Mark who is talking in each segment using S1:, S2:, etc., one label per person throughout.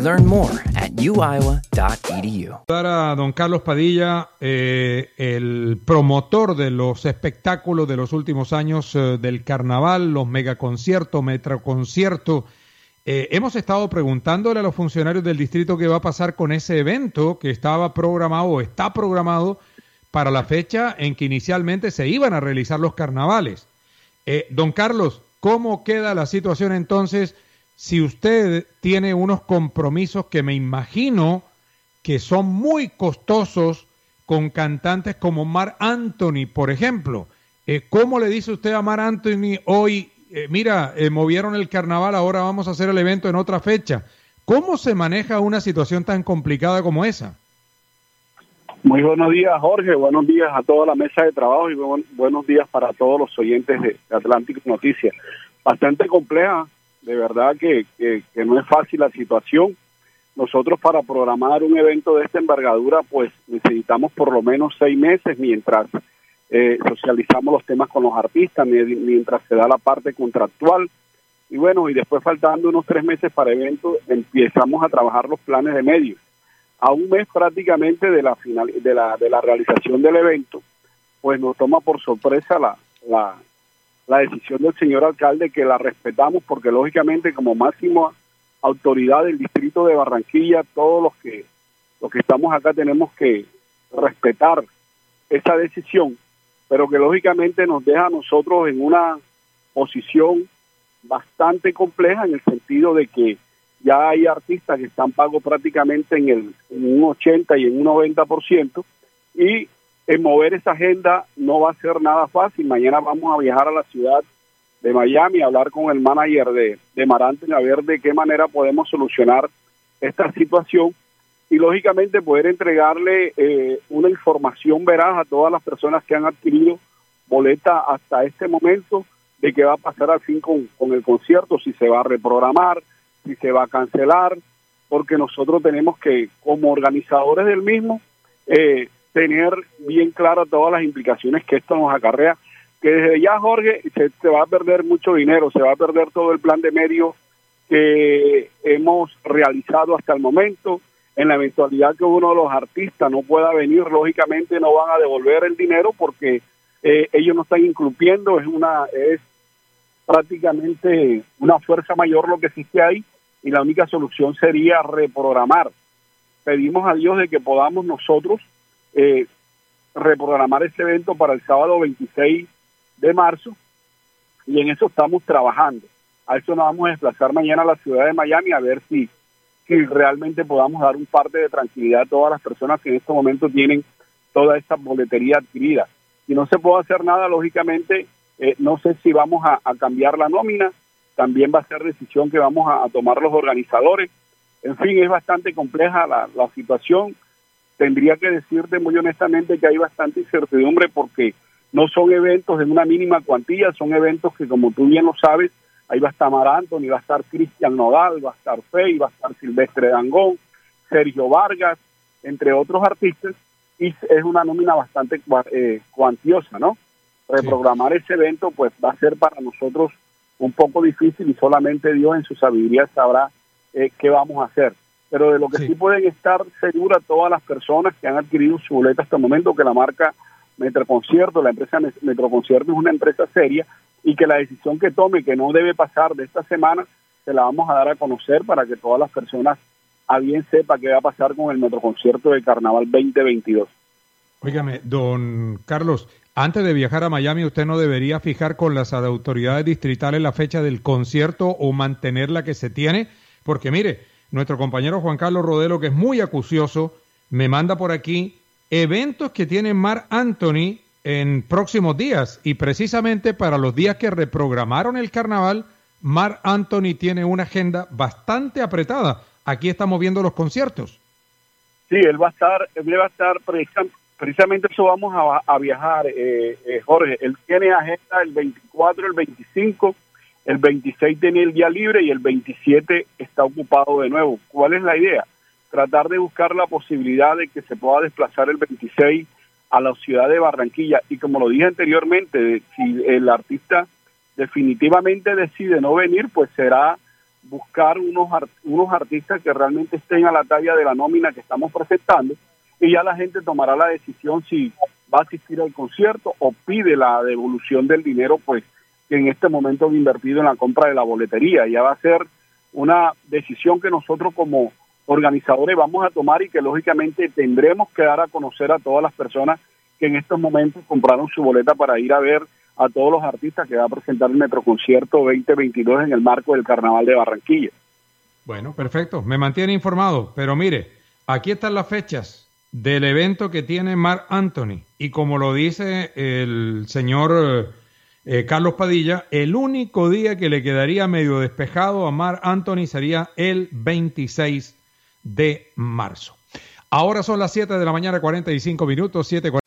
S1: Learn more at uiowa.edu.
S2: a don Carlos Padilla, eh, el promotor de los espectáculos de los últimos años eh, del carnaval, los megaconciertos, metroconciertos. Eh, hemos estado preguntándole a los funcionarios del distrito qué va a pasar con ese evento que estaba programado o está programado para la fecha en que inicialmente se iban a realizar los carnavales. Eh, don Carlos, ¿cómo queda la situación entonces si usted tiene unos compromisos que me imagino que son muy costosos con cantantes como Mar Anthony, por ejemplo? Eh, ¿Cómo le dice usted a Mar Anthony hoy, eh, mira, movieron el carnaval, ahora vamos a hacer el evento en otra fecha? ¿Cómo se maneja una situación tan complicada como esa?
S3: Muy buenos días, Jorge. Buenos días a toda la mesa de trabajo y buenos días para todos los oyentes de Atlántico Noticias. Bastante compleja, de verdad que, no es fácil la situación. Nosotros para programar un evento de esta envergadura, pues necesitamos por lo menos seis meses mientras eh, socializamos los temas con los artistas, mientras se da la parte contractual. Y bueno, y después faltando unos tres meses para el evento, empezamos a trabajar los planes de medios a un mes prácticamente de la final de la de la realización del evento pues nos toma por sorpresa la, la decisión del señor alcalde que la respetamos porque lógicamente como máxima autoridad del distrito de Barranquilla todos los que los que estamos acá tenemos que respetar esa decisión pero que lógicamente nos deja a nosotros en una posición bastante compleja en el sentido de que ya hay artistas que están pagos prácticamente en, el, un 80 y en un 90%, y en mover esa agenda no va a ser nada fácil. Mañana vamos a viajar a la ciudad de Miami a hablar con el manager de, de Marante a ver de qué manera podemos solucionar esta situación y lógicamente poder entregarle eh, una información veraz a todas las personas que han adquirido boleta hasta este momento de qué va a pasar al fin con, con el concierto, si se va a reprogramar, si se va a cancelar, porque nosotros tenemos que, como organizadores del mismo, eh, tener bien claras todas las implicaciones que esto nos acarrea, que desde ya, Jorge, se, va a perder mucho dinero, se va a perder todo el plan de medios que hemos realizado hasta el momento. En la eventualidad que uno de los artistas no pueda venir, lógicamente no van a devolver el dinero porque eh, ellos no están incumpliendo, es una es prácticamente una fuerza mayor lo que existe ahí y la única solución sería reprogramar. Pedimos a Dios de que podamos nosotros eh, reprogramar este evento para el sábado 26 de marzo y en eso estamos trabajando. A eso nos vamos a desplazar mañana a la ciudad de Miami a ver si, realmente podamos dar un parte de tranquilidad a todas las personas que en este momento tienen toda esta boletería adquirida. Si no se puede hacer nada, lógicamente, eh, no sé si vamos a cambiar la nómina, también va a ser decisión que vamos a, tomar los organizadores. En fin, es bastante compleja la, situación. Tendría que decirte muy honestamente que hay bastante incertidumbre porque no son eventos de una mínima cuantía, son eventos que como tú bien lo sabes, ahí va a estar Mar Anthony, va a estar Cristian Nodal, va a estar Fey, va a estar Silvestre Dangón, Sergio Vargas, entre otros artistas, y es una nómina bastante eh, cuantiosa, ¿no? Reprogramar ese evento pues va a ser para nosotros un poco difícil y solamente Dios en su sabiduría sabrá eh, qué vamos a hacer. Pero de lo que sí. pueden estar seguras todas las personas que han adquirido su boleta hasta el momento, que la marca Metroconcierto, la empresa Metroconcierto es una empresa seria y que la decisión que tome, que no debe pasar de esta semana, se la vamos a dar a conocer para que todas las personas a bien sepa qué va a pasar con el Metroconcierto de Carnaval 2022.
S2: Óigame, don Carlos, antes de viajar a Miami, usted no debería fijar con las autoridades distritales la fecha del concierto o mantener la que se tiene, porque mire, nuestro compañero Juan Carlos Rodelo, que es muy acucioso, me manda por aquí eventos que tiene Mar Anthony en próximos días y precisamente para los días que reprogramaron el carnaval, Mar Anthony tiene una agenda bastante apretada. Aquí estamos viendo los conciertos.
S3: Sí, él va a estar, él va a estar precisamente eso vamos a, viajar, eh, eh, Jorge. Él tiene agenda el 24, el 25, el 26 tiene el día libre y el 27 está ocupado de nuevo. ¿Cuál es la idea? Tratar de buscar la posibilidad de que se pueda desplazar el 26 a la ciudad de Barranquilla. Y como lo dije anteriormente, si el artista definitivamente decide no venir, pues será buscar unos, unos artistas que realmente estén a la talla de la nómina que estamos presentando y ya la gente tomará la decisión si va a asistir al concierto o pide la devolución del dinero pues que en este momento han invertido en la compra de la boletería. Ya va a ser una decisión que nosotros como organizadores vamos a tomar y que lógicamente tendremos que dar a conocer a todas las personas que en estos momentos compraron su boleta para ir a ver a todos los artistas que va a presentar el Metroconcierto 2022 en el marco del Carnaval de Barranquilla.
S2: Bueno, perfecto, me mantiene informado, pero mire, aquí están las fechas del evento que tiene Mark Anthony y como lo dice el señor eh, Carlos Padilla, el único día que le quedaría medio despejado a Mark Anthony sería el 26 de marzo. Ahora son las 7 de la mañana, 45 minutos, 7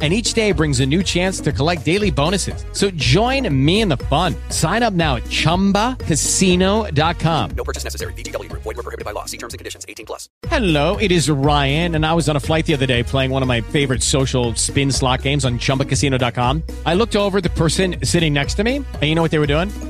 S4: and each day brings a new chance to collect daily bonuses. So join me in the fun. Sign up now at ChumbaCasino.com.
S5: No purchase necessary. VGW. Void were prohibited by law. See terms and conditions. 18 plus.
S4: Hello, it is Ryan, and I was on a flight the other day playing one of my favorite social spin slot games on ChumbaCasino.com. I looked over the person sitting next to me, and you know what they were doing?